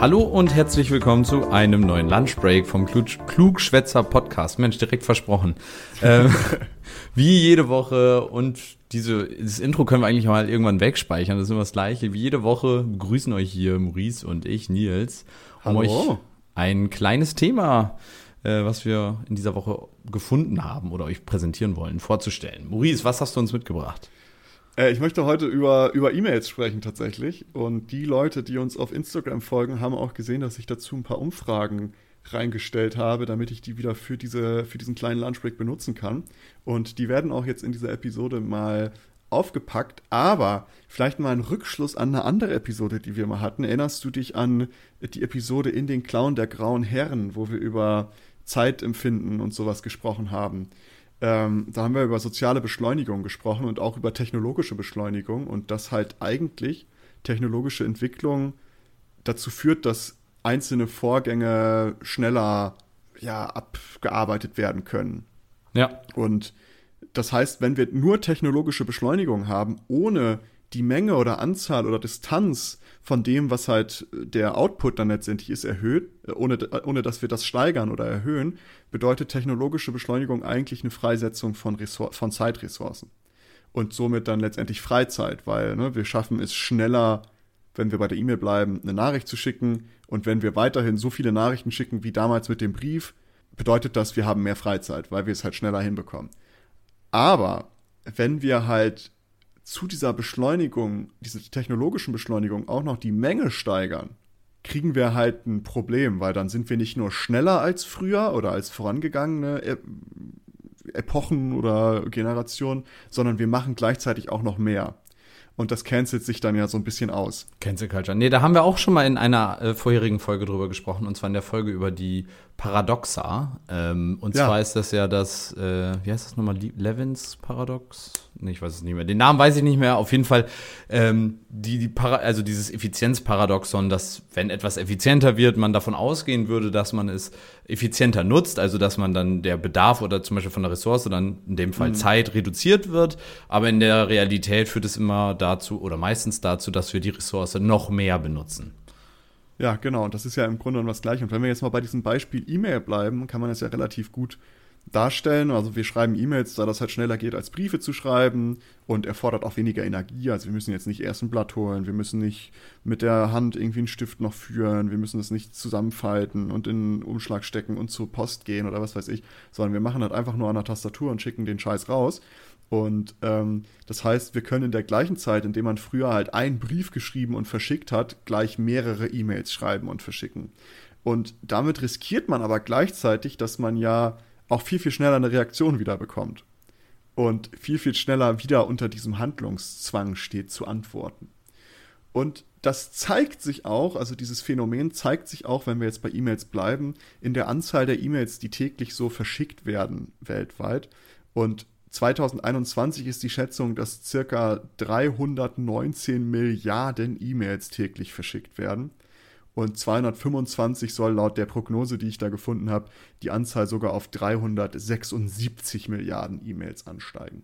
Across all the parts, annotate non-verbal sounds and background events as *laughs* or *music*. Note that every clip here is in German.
Hallo und herzlich willkommen zu einem neuen Lunchbreak vom Klugschwätzer Podcast. Mensch, direkt versprochen. *laughs* ähm, wie jede Woche und diese, dieses Intro können wir eigentlich mal irgendwann wegspeichern. Das ist immer das Gleiche. Wie jede Woche begrüßen euch hier Maurice und ich, Nils, um Hallo. euch ein kleines Thema, äh, was wir in dieser Woche gefunden haben oder euch präsentieren wollen, vorzustellen. Maurice, was hast du uns mitgebracht? Äh, ich möchte heute über, über E-Mails sprechen tatsächlich. Und die Leute, die uns auf Instagram folgen, haben auch gesehen, dass ich dazu ein paar Umfragen reingestellt habe, damit ich die wieder für, diese, für diesen kleinen Lunchbreak benutzen kann. Und die werden auch jetzt in dieser Episode mal aufgepackt, aber vielleicht mal ein Rückschluss an eine andere Episode, die wir mal hatten. Erinnerst du dich an die Episode in den Clown der grauen Herren, wo wir über Zeitempfinden und sowas gesprochen haben? Ähm, da haben wir über soziale Beschleunigung gesprochen und auch über technologische Beschleunigung und dass halt eigentlich technologische Entwicklung dazu führt, dass einzelne Vorgänge schneller ja, abgearbeitet werden können. Ja. Und das heißt, wenn wir nur technologische Beschleunigung haben, ohne die Menge oder Anzahl oder Distanz von dem, was halt der Output dann letztendlich ist, erhöht, ohne, ohne dass wir das steigern oder erhöhen, bedeutet technologische Beschleunigung eigentlich eine Freisetzung von, Ressour von Zeitressourcen. Und somit dann letztendlich Freizeit, weil ne, wir schaffen es schneller, wenn wir bei der E-Mail bleiben, eine Nachricht zu schicken. Und wenn wir weiterhin so viele Nachrichten schicken wie damals mit dem Brief, bedeutet das, wir haben mehr Freizeit, weil wir es halt schneller hinbekommen. Aber wenn wir halt zu dieser Beschleunigung, dieser technologischen Beschleunigung auch noch die Menge steigern, kriegen wir halt ein Problem, weil dann sind wir nicht nur schneller als früher oder als vorangegangene e Epochen oder Generationen, sondern wir machen gleichzeitig auch noch mehr. Und das cancelt sich dann ja so ein bisschen aus. Cancel Culture. Nee, da haben wir auch schon mal in einer äh, vorherigen Folge drüber gesprochen, und zwar in der Folge über die Paradoxa. Ähm, und ja. zwar ist das ja das, äh, wie heißt das nochmal, Levins Paradox? Nee, ich weiß es nicht mehr. Den Namen weiß ich nicht mehr. Auf jeden Fall ähm, die, die Para also dieses Effizienzparadoxon, dass wenn etwas effizienter wird, man davon ausgehen würde, dass man es effizienter nutzt, also dass man dann der Bedarf oder zum Beispiel von der Ressource, dann in dem Fall mhm. Zeit reduziert wird. Aber in der Realität führt es immer dazu oder meistens dazu, dass wir die Ressource noch mehr benutzen. Ja, genau. Und das ist ja im Grunde genommen das Gleiche. Und wenn wir jetzt mal bei diesem Beispiel E-Mail bleiben, kann man es ja relativ gut darstellen. Also wir schreiben E-Mails, da das halt schneller geht, als Briefe zu schreiben und erfordert auch weniger Energie. Also wir müssen jetzt nicht erst ein Blatt holen, wir müssen nicht mit der Hand irgendwie einen Stift noch führen, wir müssen es nicht zusammenfalten und in einen Umschlag stecken und zur Post gehen oder was weiß ich, sondern wir machen halt einfach nur an der Tastatur und schicken den Scheiß raus. Und ähm, das heißt, wir können in der gleichen Zeit, in der man früher halt einen Brief geschrieben und verschickt hat, gleich mehrere E-Mails schreiben und verschicken. Und damit riskiert man aber gleichzeitig, dass man ja auch viel, viel schneller eine Reaktion wieder bekommt. Und viel, viel schneller wieder unter diesem Handlungszwang steht zu antworten. Und das zeigt sich auch, also dieses Phänomen zeigt sich auch, wenn wir jetzt bei E-Mails bleiben, in der Anzahl der E-Mails, die täglich so verschickt werden weltweit. Und 2021 ist die Schätzung, dass circa 319 Milliarden E-Mails täglich verschickt werden und 225 soll laut der Prognose, die ich da gefunden habe, die Anzahl sogar auf 376 Milliarden E-Mails ansteigen.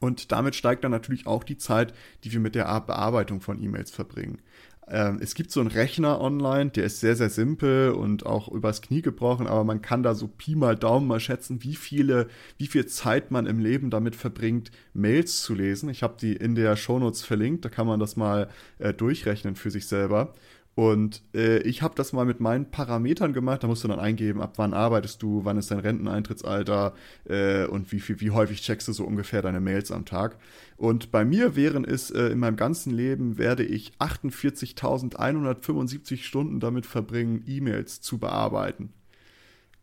Und damit steigt dann natürlich auch die Zeit, die wir mit der Bearbeitung von E-Mails verbringen. Ähm, es gibt so einen Rechner online, der ist sehr, sehr simpel und auch übers Knie gebrochen, aber man kann da so Pi mal Daumen mal schätzen, wie viele, wie viel Zeit man im Leben damit verbringt, Mails zu lesen. Ich habe die in der Shownotes verlinkt, da kann man das mal äh, durchrechnen für sich selber. Und äh, ich habe das mal mit meinen Parametern gemacht. Da musst du dann eingeben, ab wann arbeitest du, wann ist dein Renteneintrittsalter äh, und wie, viel, wie häufig checkst du so ungefähr deine Mails am Tag. Und bei mir wären es äh, in meinem ganzen Leben, werde ich 48.175 Stunden damit verbringen, E-Mails zu bearbeiten.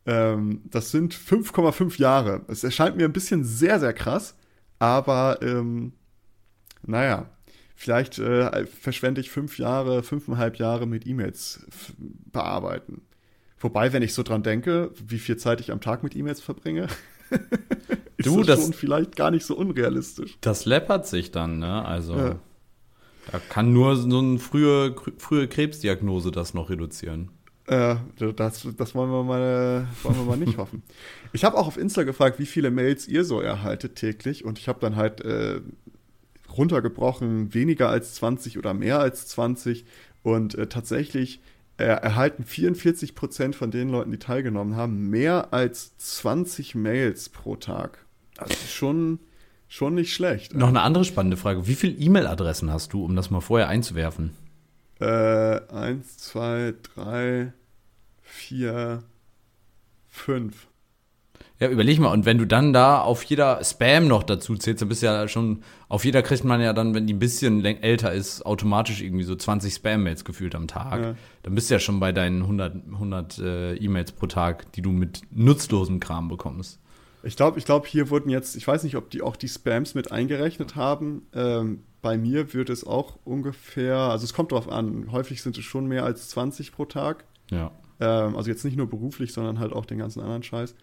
Ähm, das sind 5,5 Jahre. Es erscheint mir ein bisschen sehr, sehr krass, aber ähm, naja, vielleicht äh, verschwende ich fünf Jahre, fünfeinhalb Jahre mit E-Mails bearbeiten. Wobei, wenn ich so dran denke, wie viel Zeit ich am Tag mit E-Mails verbringe, *laughs* ist du, das, schon vielleicht gar nicht so unrealistisch. Das läppert sich dann, ne? Also ja. da kann nur so eine frühe, frühe Krebsdiagnose das noch reduzieren. Äh, das, das wollen wir mal, wollen wir mal nicht *laughs* hoffen. Ich habe auch auf Insta gefragt, wie viele Mails ihr so erhaltet täglich und ich habe dann halt äh, runtergebrochen, weniger als 20 oder mehr als 20. Und äh, tatsächlich äh, erhalten 44 Prozent von den Leuten, die teilgenommen haben, mehr als 20 Mails pro Tag. Das ist schon, schon nicht schlecht. Noch eine andere spannende Frage. Wie viele E-Mail-Adressen hast du, um das mal vorher einzuwerfen? Äh, eins, zwei, drei, vier, fünf. Ja, überleg mal, und wenn du dann da auf jeder Spam noch dazu zählst, dann bist du ja schon, auf jeder kriegt man ja dann, wenn die ein bisschen älter ist, automatisch irgendwie so 20 Spam-Mails gefühlt am Tag. Ja. Dann bist du ja schon bei deinen 100, 100 äh, E-Mails pro Tag, die du mit nutzlosem Kram bekommst. Ich glaube, ich glaube, hier wurden jetzt, ich weiß nicht, ob die auch die Spams mit eingerechnet haben. Ähm, bei mir wird es auch ungefähr, also es kommt drauf an, häufig sind es schon mehr als 20 pro Tag. Ja. Ähm, also jetzt nicht nur beruflich, sondern halt auch den ganzen anderen Scheiß.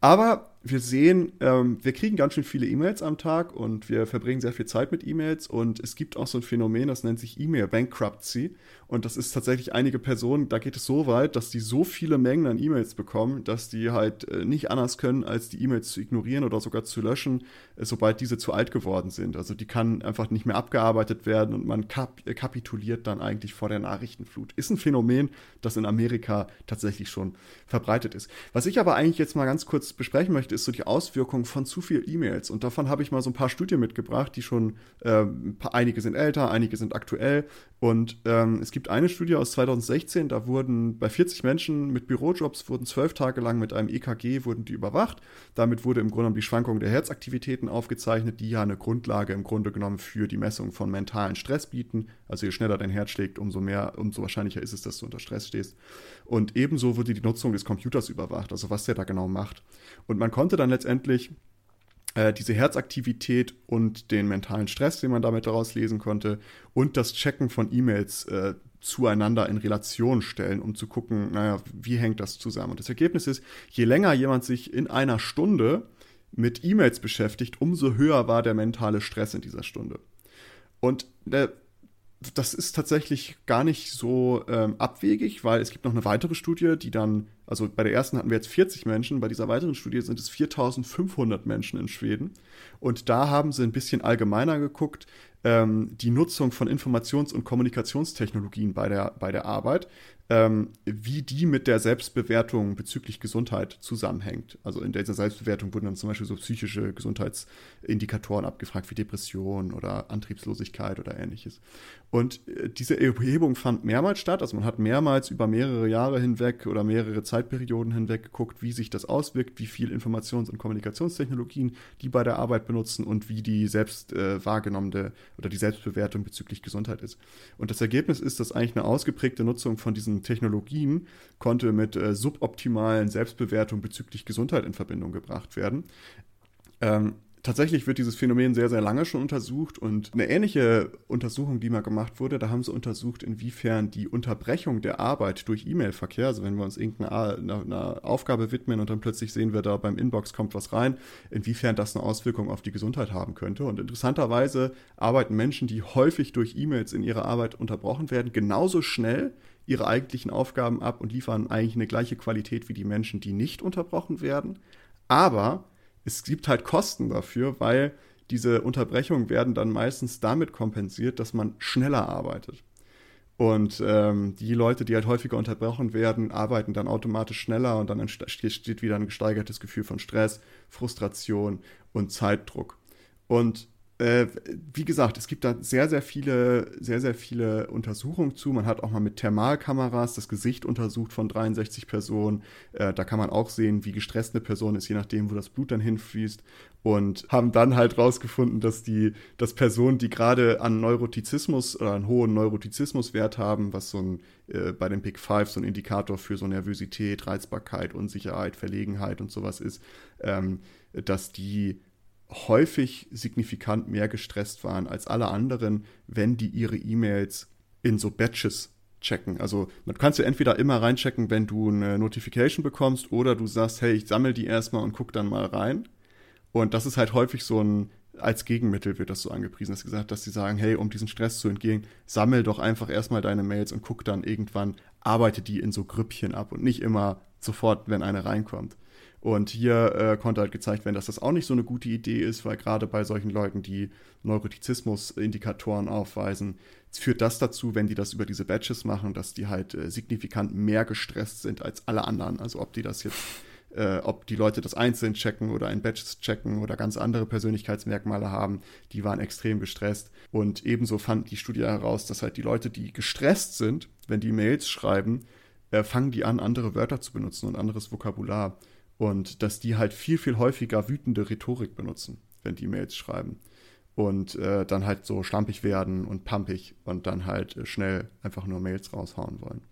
Aber wir sehen, ähm, wir kriegen ganz schön viele E-Mails am Tag und wir verbringen sehr viel Zeit mit E-Mails und es gibt auch so ein Phänomen, das nennt sich E-Mail Bankruptcy und das ist tatsächlich einige Personen, da geht es so weit, dass die so viele Mengen an E-Mails bekommen, dass die halt äh, nicht anders können, als die E-Mails zu ignorieren oder sogar zu löschen, äh, sobald diese zu alt geworden sind. Also die kann einfach nicht mehr abgearbeitet werden und man kap äh, kapituliert dann eigentlich vor der Nachrichtenflut. Ist ein Phänomen, das in Amerika tatsächlich schon verbreitet ist. Was ich aber eigentlich jetzt mal ganz kurz besprechen möchte, ist so die Auswirkungen von zu viel E-Mails. Und davon habe ich mal so ein paar Studien mitgebracht, die schon, äh, einige sind älter, einige sind aktuell. Und ähm, es gibt eine Studie aus 2016, da wurden bei 40 Menschen mit Bürojobs, wurden zwölf Tage lang mit einem EKG, wurden die überwacht. Damit wurde im Grunde genommen die Schwankung der Herzaktivitäten aufgezeichnet, die ja eine Grundlage im Grunde genommen für die Messung von mentalen Stress bieten. Also je schneller dein Herz schlägt, umso mehr, umso wahrscheinlicher ist es, dass du unter Stress stehst. Und ebenso wurde die Nutzung des Computers überwacht, also was der da genau macht. Und man konnte dann letztendlich äh, diese Herzaktivität und den mentalen Stress, den man damit daraus lesen konnte, und das Checken von E-Mails äh, zueinander in Relation stellen, um zu gucken, naja, wie hängt das zusammen? Und das Ergebnis ist, je länger jemand sich in einer Stunde mit E-Mails beschäftigt, umso höher war der mentale Stress in dieser Stunde. Und äh, das ist tatsächlich gar nicht so ähm, abwegig, weil es gibt noch eine weitere Studie, die dann, also bei der ersten hatten wir jetzt 40 Menschen, bei dieser weiteren Studie sind es 4500 Menschen in Schweden. Und da haben sie ein bisschen allgemeiner geguckt, ähm, die Nutzung von Informations- und Kommunikationstechnologien bei der, bei der Arbeit ähm, wie die mit der Selbstbewertung bezüglich Gesundheit zusammenhängt. Also in dieser Selbstbewertung wurden dann zum Beispiel so psychische Gesundheitsindikatoren abgefragt wie Depression oder Antriebslosigkeit oder ähnliches. Und äh, diese Erhebung fand mehrmals statt. Also man hat mehrmals über mehrere Jahre hinweg oder mehrere Zeitperioden hinweg geguckt, wie sich das auswirkt, wie viel Informations- und Kommunikationstechnologien die bei der Arbeit benutzen und wie die selbst äh, wahrgenommene oder die Selbstbewertung bezüglich Gesundheit ist. Und das Ergebnis ist, dass eigentlich eine ausgeprägte Nutzung von diesen Technologien konnte mit äh, suboptimalen Selbstbewertungen bezüglich Gesundheit in Verbindung gebracht werden. Ähm, tatsächlich wird dieses Phänomen sehr, sehr lange schon untersucht und eine ähnliche Untersuchung, die mal gemacht wurde, da haben sie untersucht, inwiefern die Unterbrechung der Arbeit durch E-Mail-Verkehr, also wenn wir uns irgendeiner Aufgabe widmen und dann plötzlich sehen wir da beim Inbox kommt was rein, inwiefern das eine Auswirkung auf die Gesundheit haben könnte. Und interessanterweise arbeiten Menschen, die häufig durch E-Mails in ihrer Arbeit unterbrochen werden, genauso schnell ihre eigentlichen Aufgaben ab und liefern eigentlich eine gleiche Qualität wie die Menschen, die nicht unterbrochen werden. Aber es gibt halt Kosten dafür, weil diese Unterbrechungen werden dann meistens damit kompensiert, dass man schneller arbeitet. Und ähm, die Leute, die halt häufiger unterbrochen werden, arbeiten dann automatisch schneller und dann entsteht wieder ein gesteigertes Gefühl von Stress, Frustration und Zeitdruck. Und wie gesagt, es gibt da sehr, sehr viele, sehr, sehr viele Untersuchungen zu. Man hat auch mal mit Thermalkameras das Gesicht untersucht von 63 Personen. Äh, da kann man auch sehen, wie gestresst eine Person ist, je nachdem, wo das Blut dann hinfließt. Und haben dann halt rausgefunden, dass die, dass Personen, die gerade an Neurotizismus oder einen hohen Neurotizismuswert haben, was so ein äh, bei den Big Five so ein Indikator für so Nervosität, Reizbarkeit, Unsicherheit, Verlegenheit und sowas ist, ähm, dass die häufig signifikant mehr gestresst waren als alle anderen, wenn die ihre E-Mails in so Batches checken. Also man kannst ja entweder immer reinchecken, wenn du eine Notification bekommst, oder du sagst, hey, ich sammle die erstmal und guck dann mal rein. Und das ist halt häufig so ein, als Gegenmittel wird das so angepriesen, dass gesagt, dass sie sagen, hey, um diesen Stress zu entgehen, sammel doch einfach erstmal deine Mails und guck dann irgendwann, arbeite die in so Grüppchen ab und nicht immer sofort, wenn eine reinkommt. Und hier äh, konnte halt gezeigt werden, dass das auch nicht so eine gute Idee ist, weil gerade bei solchen Leuten, die Neurotizismus-Indikatoren aufweisen, führt das dazu, wenn die das über diese Badges machen, dass die halt äh, signifikant mehr gestresst sind als alle anderen. Also ob die das jetzt, äh, ob die Leute das einzeln checken oder in Badges checken oder ganz andere Persönlichkeitsmerkmale haben, die waren extrem gestresst. Und ebenso fand die Studie heraus, dass halt die Leute, die gestresst sind, wenn die Mails schreiben, äh, fangen die an, andere Wörter zu benutzen und anderes Vokabular. Und dass die halt viel, viel häufiger wütende Rhetorik benutzen, wenn die Mails schreiben. Und äh, dann halt so schlampig werden und pumpig und dann halt äh, schnell einfach nur Mails raushauen wollen.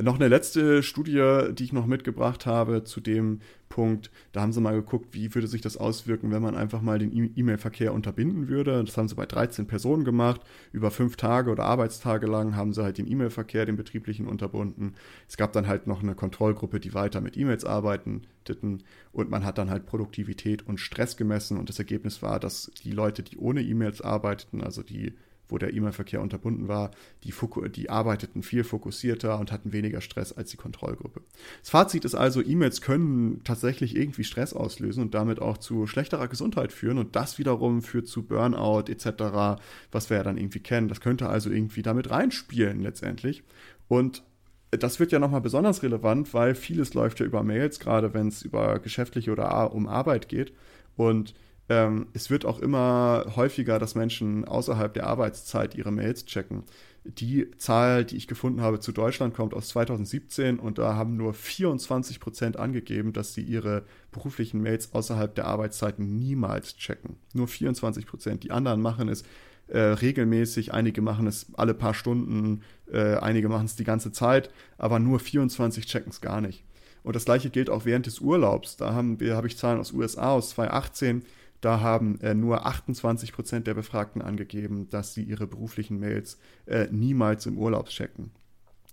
Noch eine letzte Studie, die ich noch mitgebracht habe zu dem Punkt. Da haben sie mal geguckt, wie würde sich das auswirken, wenn man einfach mal den E-Mail-Verkehr unterbinden würde. Das haben sie bei 13 Personen gemacht. Über fünf Tage oder Arbeitstage lang haben sie halt den E-Mail-Verkehr, den betrieblichen, unterbunden. Es gab dann halt noch eine Kontrollgruppe, die weiter mit E-Mails arbeiteten. Und man hat dann halt Produktivität und Stress gemessen. Und das Ergebnis war, dass die Leute, die ohne E-Mails arbeiteten, also die wo der E-Mail-Verkehr unterbunden war, die, die, arbeiteten viel fokussierter und hatten weniger Stress als die Kontrollgruppe. Das Fazit ist also, E-Mails können tatsächlich irgendwie Stress auslösen und damit auch zu schlechterer Gesundheit führen und das wiederum führt zu Burnout etc., was wir ja dann irgendwie kennen. Das könnte also irgendwie damit reinspielen letztendlich. Und das wird ja nochmal besonders relevant, weil vieles läuft ja über Mails, gerade wenn es über geschäftliche oder um Arbeit geht. Und ähm, es wird auch immer häufiger, dass Menschen außerhalb der Arbeitszeit ihre Mails checken. Die Zahl, die ich gefunden habe zu Deutschland, kommt aus 2017 und da haben nur 24 Prozent angegeben, dass sie ihre beruflichen Mails außerhalb der Arbeitszeiten niemals checken. Nur 24 Prozent. Die anderen machen es äh, regelmäßig, einige machen es alle paar Stunden, äh, einige machen es die ganze Zeit, aber nur 24 checken es gar nicht. Und das gleiche gilt auch während des Urlaubs. Da haben wir, habe ich Zahlen aus USA aus 2018 da haben äh, nur 28 Prozent der Befragten angegeben, dass sie ihre beruflichen Mails äh, niemals im Urlaub checken.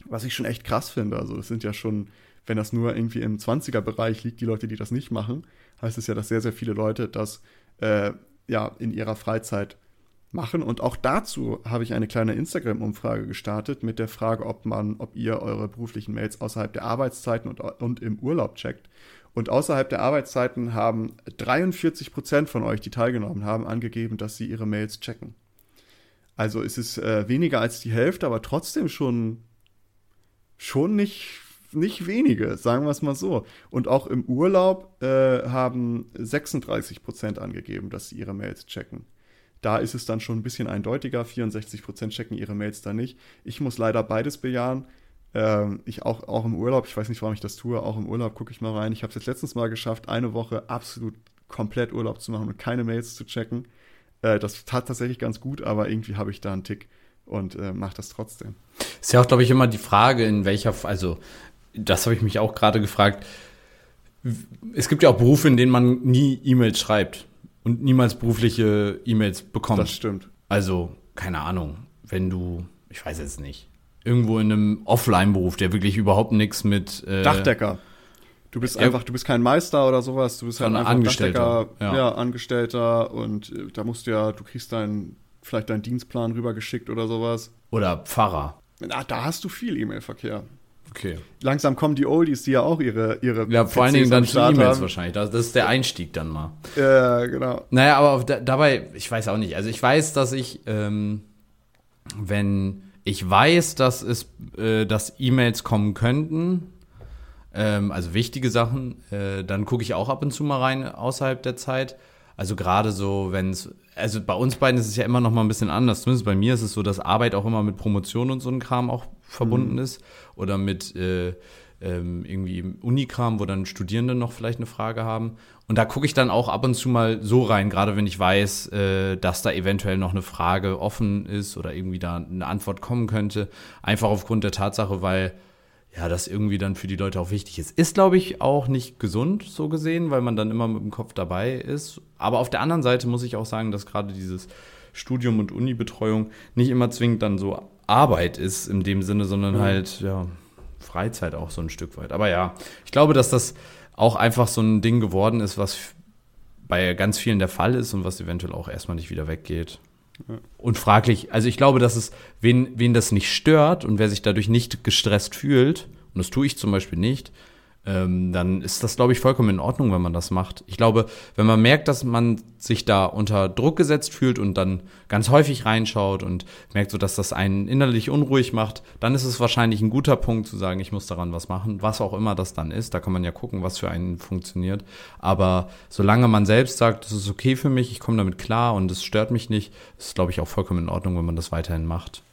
Was ich schon echt krass finde. Also, das sind ja schon, wenn das nur irgendwie im 20er-Bereich liegt, die Leute, die das nicht machen, heißt es ja, dass sehr, sehr viele Leute das äh, ja in ihrer Freizeit machen. Und auch dazu habe ich eine kleine Instagram-Umfrage gestartet mit der Frage, ob man, ob ihr eure beruflichen Mails außerhalb der Arbeitszeiten und, und im Urlaub checkt. Und außerhalb der Arbeitszeiten haben 43 Prozent von euch, die teilgenommen haben, angegeben, dass sie ihre Mails checken. Also ist es äh, weniger als die Hälfte, aber trotzdem schon, schon nicht, nicht wenige, sagen wir es mal so. Und auch im Urlaub äh, haben 36 Prozent angegeben, dass sie ihre Mails checken. Da ist es dann schon ein bisschen eindeutiger. 64 Prozent checken ihre Mails da nicht. Ich muss leider beides bejahen. Ähm, ich auch, auch im Urlaub, ich weiß nicht, warum ich das tue, auch im Urlaub gucke ich mal rein. Ich habe es jetzt letztens mal geschafft, eine Woche absolut komplett Urlaub zu machen und keine Mails zu checken. Äh, das tat tatsächlich ganz gut, aber irgendwie habe ich da einen Tick und äh, mache das trotzdem. Ist ja auch, glaube ich, immer die Frage, in welcher, also das habe ich mich auch gerade gefragt. Es gibt ja auch Berufe, in denen man nie E-Mails schreibt und niemals berufliche E-Mails bekommt. Das stimmt. Also, keine Ahnung, wenn du, ich weiß jetzt nicht, irgendwo in einem Offline-Beruf, der wirklich überhaupt nichts mit äh, Dachdecker. Du bist einfach, du bist kein Meister oder sowas, du bist halt einfach Angestellter, ja. ja. Angestellter und äh, da musst du ja, du kriegst deinen, vielleicht deinen Dienstplan rübergeschickt oder sowas. Oder Pfarrer. Na, da hast du viel E-Mail-Verkehr. Okay. Langsam kommen die Oldies, die ja auch ihre ihre Ja, vor allen Dingen dann zu E-Mails wahrscheinlich. Das, das, ist der Einstieg dann mal. Ja, genau. Naja, aber da, dabei, ich weiß auch nicht. Also ich weiß, dass ich, ähm, wenn ich weiß, dass es, äh, dass E-Mails kommen könnten, ähm, also wichtige Sachen. Äh, dann gucke ich auch ab und zu mal rein außerhalb der Zeit. Also gerade so, wenn es, also bei uns beiden ist es ja immer noch mal ein bisschen anders. Zumindest bei mir ist es so, dass Arbeit auch immer mit Promotion und so ein Kram auch verbunden mhm. ist. Oder mit äh, ähm, irgendwie Unikram, wo dann Studierende noch vielleicht eine Frage haben. Und da gucke ich dann auch ab und zu mal so rein, gerade wenn ich weiß, äh, dass da eventuell noch eine Frage offen ist oder irgendwie da eine Antwort kommen könnte. Einfach aufgrund der Tatsache, weil ja, das irgendwie dann für die Leute auch wichtig ist. Ist, glaube ich, auch nicht gesund so gesehen, weil man dann immer mit dem Kopf dabei ist. Aber auf der anderen Seite muss ich auch sagen, dass gerade dieses Studium und Uni-Betreuung nicht immer zwingend dann so Arbeit ist in dem Sinne, sondern mhm. halt, ja, Freizeit auch so ein Stück weit. Aber ja, ich glaube, dass das auch einfach so ein Ding geworden ist, was bei ganz vielen der Fall ist und was eventuell auch erstmal nicht wieder weggeht. Und fraglich, also ich glaube, dass es, wen, wen das nicht stört und wer sich dadurch nicht gestresst fühlt, und das tue ich zum Beispiel nicht, ähm, dann ist das, glaube ich, vollkommen in Ordnung, wenn man das macht. Ich glaube, wenn man merkt, dass man sich da unter Druck gesetzt fühlt und dann ganz häufig reinschaut und merkt so, dass das einen innerlich unruhig macht, dann ist es wahrscheinlich ein guter Punkt zu sagen, ich muss daran was machen, was auch immer das dann ist. Da kann man ja gucken, was für einen funktioniert. Aber solange man selbst sagt, es ist okay für mich, ich komme damit klar und es stört mich nicht, ist, glaube ich, auch vollkommen in Ordnung, wenn man das weiterhin macht.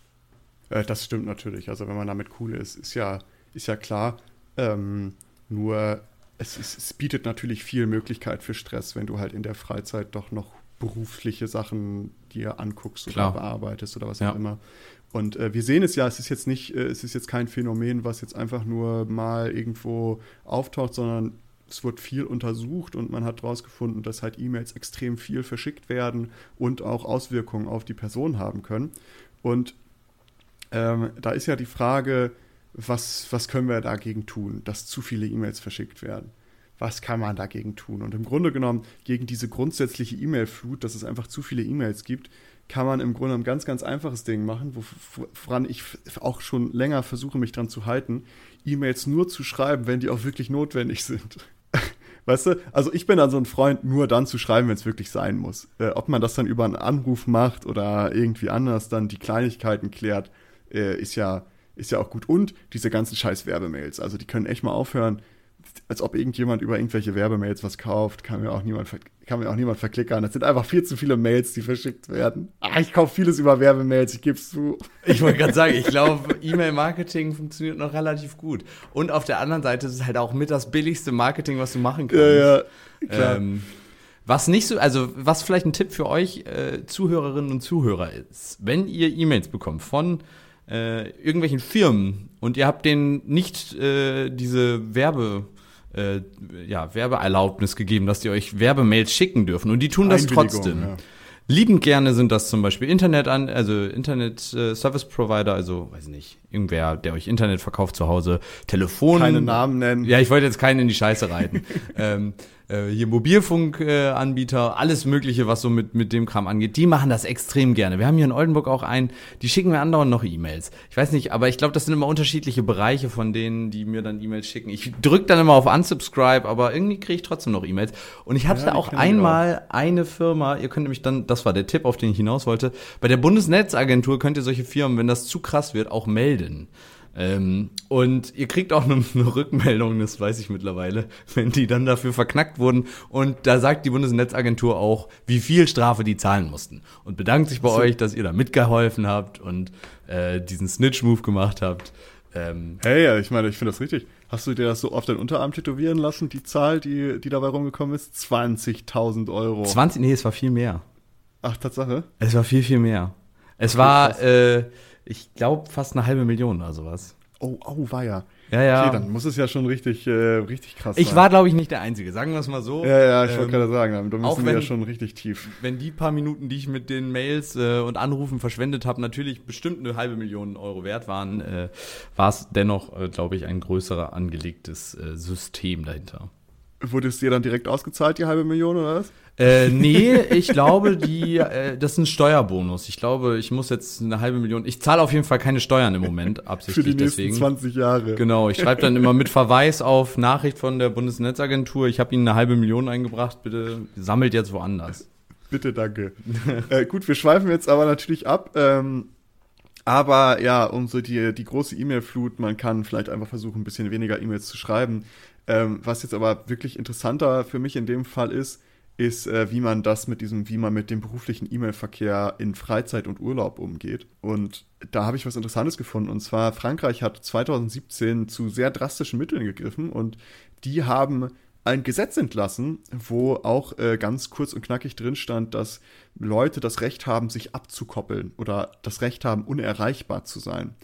Äh, das stimmt natürlich. Also wenn man damit cool ist, ist ja, ist ja klar. Ähm nur es, es, es, bietet natürlich viel Möglichkeit für Stress, wenn du halt in der Freizeit doch noch berufliche Sachen dir anguckst Klar. oder bearbeitest oder was ja. auch immer. Und äh, wir sehen es ja, es ist jetzt nicht, äh, es ist jetzt kein Phänomen, was jetzt einfach nur mal irgendwo auftaucht, sondern es wird viel untersucht und man hat herausgefunden, dass halt E-Mails extrem viel verschickt werden und auch Auswirkungen auf die Person haben können. Und ähm, da ist ja die Frage, was, was können wir dagegen tun, dass zu viele E-Mails verschickt werden? Was kann man dagegen tun? Und im Grunde genommen, gegen diese grundsätzliche E-Mail-Flut, dass es einfach zu viele E-Mails gibt, kann man im Grunde ein ganz, ganz einfaches Ding machen, woran ich auch schon länger versuche, mich dran zu halten, E-Mails nur zu schreiben, wenn die auch wirklich notwendig sind. *laughs* Weißt du, also ich bin dann so ein Freund, nur dann zu schreiben, wenn es wirklich sein muss. Äh, ob man das dann über einen Anruf macht oder irgendwie anders dann die Kleinigkeiten klärt, äh, ist ja ist ja auch gut. Und diese ganzen scheiß Werbemails. Also die können echt mal aufhören, als ob irgendjemand über irgendwelche Werbemails was kauft, kann mir auch niemand, kann mir auch niemand verklickern. Das sind einfach viel zu viele Mails, die verschickt werden. Ah, ich kaufe vieles über Werbemails, ich gebe es zu. Ich wollte gerade sagen, ich glaube, E-Mail-Marketing funktioniert noch relativ gut. Und auf der anderen Seite ist es halt auch mit das billigste Marketing, was du machen kannst. Ja, ja, klar. Ähm, was nicht so, also was vielleicht ein Tipp für euch äh, Zuhörerinnen und Zuhörer ist, wenn ihr E-Mails bekommt von äh, irgendwelchen Firmen und ihr habt denen nicht äh, diese Werbe äh, ja, Werbeerlaubnis gegeben, dass die euch Werbemails schicken dürfen und die tun das trotzdem. Ja. Liebend gerne sind das zum Beispiel Internet an, also Internet äh, Service Provider, also weiß nicht, irgendwer, der euch Internet verkauft zu Hause, Telefon. Keine Namen nennen. Ja, ich wollte jetzt keinen in die Scheiße reiten. *laughs* ähm, äh, hier Mobilfunkanbieter, äh, alles Mögliche, was so mit, mit dem Kram angeht, die machen das extrem gerne. Wir haben hier in Oldenburg auch einen, die schicken mir andauernd noch E-Mails. Ich weiß nicht, aber ich glaube, das sind immer unterschiedliche Bereiche von denen, die mir dann E-Mails schicken. Ich drücke dann immer auf Unsubscribe, aber irgendwie kriege ich trotzdem noch E-Mails. Und ich hatte ja, auch einmal auch. eine Firma, ihr könnt nämlich dann, das war der Tipp, auf den ich hinaus wollte, bei der Bundesnetzagentur könnt ihr solche Firmen, wenn das zu krass wird, auch melden. Ähm, und ihr kriegt auch eine, eine, Rückmeldung, das weiß ich mittlerweile, wenn die dann dafür verknackt wurden. Und da sagt die Bundesnetzagentur auch, wie viel Strafe die zahlen mussten. Und bedankt sich bei so. euch, dass ihr da mitgeholfen habt und äh, diesen Snitch-Move gemacht habt. Ähm, hey, ich meine, ich finde das richtig. Hast du dir das so auf deinen Unterarm tätowieren lassen, die Zahl, die, die dabei rumgekommen ist? 20.000 Euro. 20? Nee, es war viel mehr. Ach, Tatsache? Es war viel, viel mehr. Es okay, war, äh, ich glaube, fast eine halbe Million oder sowas. Oh, oh, war ja. Ja, ja. Okay, dann muss es ja schon richtig, äh, richtig krass ich sein. Ich war, glaube ich, nicht der Einzige, sagen wir es mal so. Ja, ja, ich ähm, wollte gerade sagen, da müssen wir ja schon richtig tief. Wenn die paar Minuten, die ich mit den Mails äh, und Anrufen verschwendet habe, natürlich bestimmt eine halbe Million Euro wert waren, äh, war es dennoch, äh, glaube ich, ein größerer angelegtes äh, System dahinter. Wurde es dir dann direkt ausgezahlt, die halbe Million, oder was? Äh, nee, ich glaube, die, äh, das ist ein Steuerbonus. Ich glaube, ich muss jetzt eine halbe Million. Ich zahle auf jeden Fall keine Steuern im Moment, *laughs* absichtlich Für die nächsten deswegen. 20 Jahre. Genau, ich schreibe dann immer mit Verweis auf Nachricht von der Bundesnetzagentur. Ich habe Ihnen eine halbe Million eingebracht, bitte sammelt jetzt woanders. Bitte, danke. *laughs* äh, gut, wir schweifen jetzt aber natürlich ab. Ähm, aber ja, um so die, die große E-Mail-Flut, man kann vielleicht einfach versuchen, ein bisschen weniger E-Mails zu schreiben. Ähm, was jetzt aber wirklich interessanter für mich in dem Fall ist, ist, äh, wie man das mit diesem, wie man mit dem beruflichen E-Mail-Verkehr in Freizeit und Urlaub umgeht. Und da habe ich was Interessantes gefunden. Und zwar, Frankreich hat 2017 zu sehr drastischen Mitteln gegriffen und die haben ein Gesetz entlassen, wo auch äh, ganz kurz und knackig drin stand, dass Leute das Recht haben, sich abzukoppeln oder das Recht haben, unerreichbar zu sein.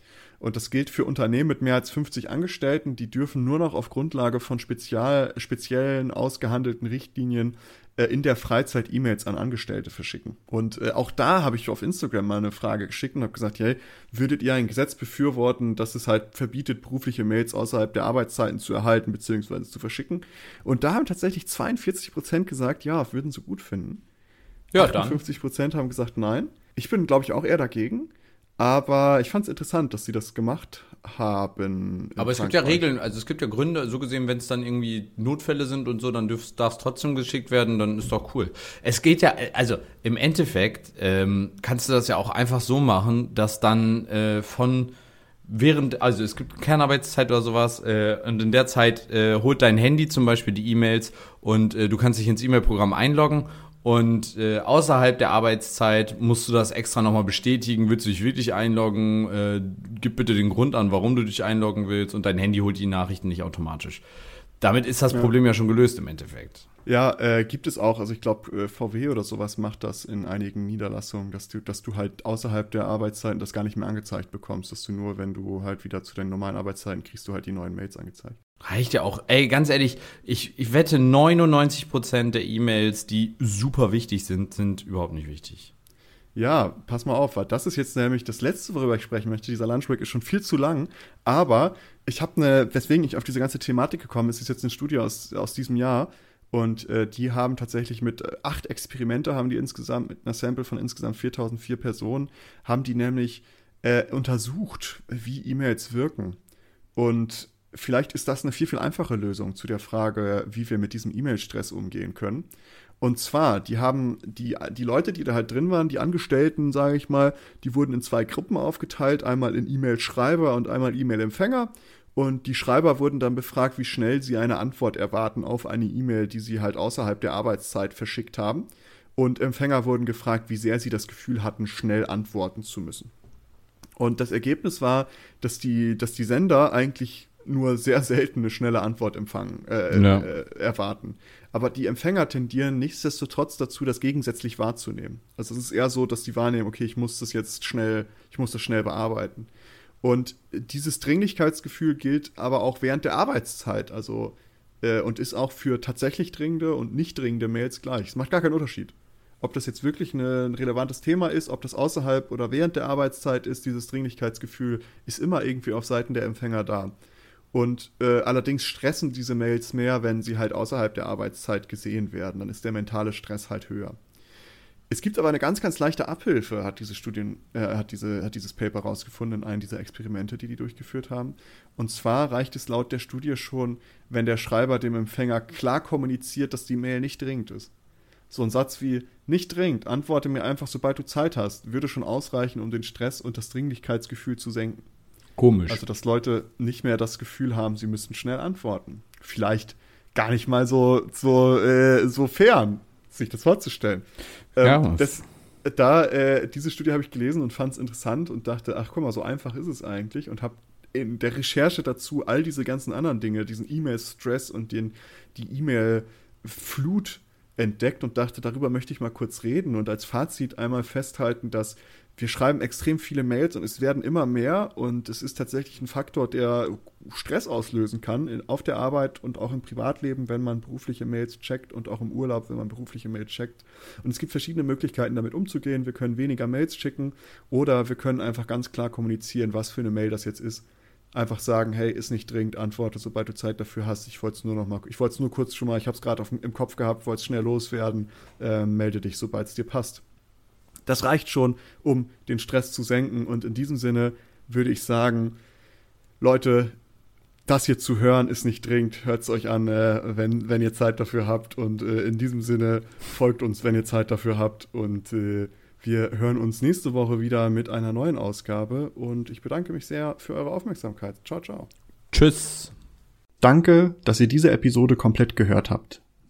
Und das gilt für Unternehmen mit mehr als 50 Angestellten. Die dürfen nur noch auf Grundlage von spezial, speziellen ausgehandelten Richtlinien äh, in der Freizeit E-Mails an Angestellte verschicken. Und äh, auch da habe ich auf Instagram mal eine Frage geschickt und habe gesagt, hey, würdet ihr ein Gesetz befürworten, das es halt verbietet, berufliche Mails außerhalb der Arbeitszeiten zu erhalten bzw. zu verschicken? Und da haben tatsächlich 42 Prozent gesagt, ja, würden sie gut finden. Ja, 58 Prozent haben gesagt, nein. Ich bin, glaube ich, auch eher dagegen. Aber ich fand es interessant, dass sie das gemacht haben. Aber es Frankreich. gibt ja Regeln, also es gibt ja Gründe, so gesehen, wenn es dann irgendwie Notfälle sind und so, dann darf es trotzdem geschickt werden, dann ist doch cool. Es geht ja, also im Endeffekt ähm, kannst du das ja auch einfach so machen, dass dann äh, von während, also es gibt Kernarbeitszeit oder sowas, äh, und in der Zeit äh, holt dein Handy zum Beispiel die E-Mails und äh, du kannst dich ins E-Mail-Programm einloggen und äh, außerhalb der Arbeitszeit musst du das extra nochmal bestätigen. Willst du dich wirklich einloggen? Äh, gib bitte den Grund an, warum du dich einloggen willst und dein Handy holt die Nachrichten nicht automatisch. Damit ist das ja. Problem ja schon gelöst im Endeffekt. Ja, äh, gibt es auch. Also ich glaube, äh, VW oder sowas macht das in einigen Niederlassungen, dass du, dass du halt außerhalb der Arbeitszeiten das gar nicht mehr angezeigt bekommst, dass du nur, wenn du halt wieder zu deinen normalen Arbeitszeiten kriegst, du halt die neuen Mails angezeigt. Reicht ja auch. Ey, ganz ehrlich, ich, ich wette, 99% der E-Mails, die super wichtig sind, sind überhaupt nicht wichtig. Ja, pass mal auf, weil das ist jetzt nämlich das Letzte, worüber ich sprechen möchte. Dieser Lunchbreak ist schon viel zu lang, aber ich habe eine, weswegen ich auf diese ganze Thematik gekommen ist, ist jetzt eine Studie aus, aus diesem Jahr und äh, die haben tatsächlich mit äh, acht Experimente, haben die insgesamt, mit einer Sample von insgesamt 4004 Personen, haben die nämlich äh, untersucht, wie E-Mails wirken. Und vielleicht ist das eine viel, viel einfache Lösung zu der Frage, wie wir mit diesem E-Mail-Stress umgehen können. Und zwar, die haben die, die Leute, die da halt drin waren, die Angestellten, sage ich mal, die wurden in zwei Gruppen aufgeteilt, einmal in E-Mail-Schreiber und einmal E-Mail-Empfänger. Und die Schreiber wurden dann befragt, wie schnell sie eine Antwort erwarten auf eine E-Mail, die sie halt außerhalb der Arbeitszeit verschickt haben. Und Empfänger wurden gefragt, wie sehr sie das Gefühl hatten, schnell antworten zu müssen. Und das Ergebnis war, dass die, dass die Sender eigentlich nur sehr selten eine schnelle Antwort empfangen, äh, ja. äh, erwarten. Aber die Empfänger tendieren nichtsdestotrotz dazu, das gegensätzlich wahrzunehmen. Also es ist eher so, dass die wahrnehmen, okay, ich muss das jetzt schnell, ich muss das schnell bearbeiten. Und dieses Dringlichkeitsgefühl gilt aber auch während der Arbeitszeit, also äh, und ist auch für tatsächlich dringende und nicht dringende Mails gleich. Es macht gar keinen Unterschied. Ob das jetzt wirklich eine, ein relevantes Thema ist, ob das außerhalb oder während der Arbeitszeit ist, dieses Dringlichkeitsgefühl ist immer irgendwie auf Seiten der Empfänger da. Und äh, allerdings stressen diese Mails mehr, wenn sie halt außerhalb der Arbeitszeit gesehen werden. Dann ist der mentale Stress halt höher. Es gibt aber eine ganz, ganz leichte Abhilfe, hat diese Studien, äh, hat, diese, hat dieses Paper rausgefunden in einem dieser Experimente, die die durchgeführt haben. Und zwar reicht es laut der Studie schon, wenn der Schreiber dem Empfänger klar kommuniziert, dass die Mail nicht dringend ist. So ein Satz wie nicht dringend, antworte mir einfach, sobald du Zeit hast, würde schon ausreichen, um den Stress und das Dringlichkeitsgefühl zu senken. Komisch. Also, dass Leute nicht mehr das Gefühl haben, sie müssten schnell antworten. Vielleicht gar nicht mal so, so, äh, so fern, sich das vorzustellen. Ähm, ja. Das, da, äh, diese Studie habe ich gelesen und fand es interessant und dachte, ach guck mal, so einfach ist es eigentlich und habe in der Recherche dazu all diese ganzen anderen Dinge, diesen E-Mail-Stress und den, die E-Mail-Flut entdeckt und dachte, darüber möchte ich mal kurz reden und als Fazit einmal festhalten, dass wir schreiben extrem viele Mails und es werden immer mehr und es ist tatsächlich ein Faktor, der Stress auslösen kann in, auf der Arbeit und auch im Privatleben, wenn man berufliche Mails checkt und auch im Urlaub, wenn man berufliche Mails checkt. Und es gibt verschiedene Möglichkeiten, damit umzugehen. Wir können weniger Mails schicken oder wir können einfach ganz klar kommunizieren, was für eine Mail das jetzt ist. Einfach sagen, hey, ist nicht dringend, antworte, sobald du Zeit dafür hast. Ich wollte es nur noch mal, ich wollte es nur kurz schon mal, ich habe es gerade im Kopf gehabt, wollte es schnell loswerden. Äh, melde dich, sobald es dir passt. Das reicht schon, um den Stress zu senken. Und in diesem Sinne würde ich sagen, Leute, das hier zu hören ist nicht dringend. Hört es euch an, äh, wenn, wenn ihr Zeit dafür habt. Und äh, in diesem Sinne folgt uns, wenn ihr Zeit dafür habt. Und äh, wir hören uns nächste Woche wieder mit einer neuen Ausgabe. Und ich bedanke mich sehr für eure Aufmerksamkeit. Ciao, ciao. Tschüss. Danke, dass ihr diese Episode komplett gehört habt.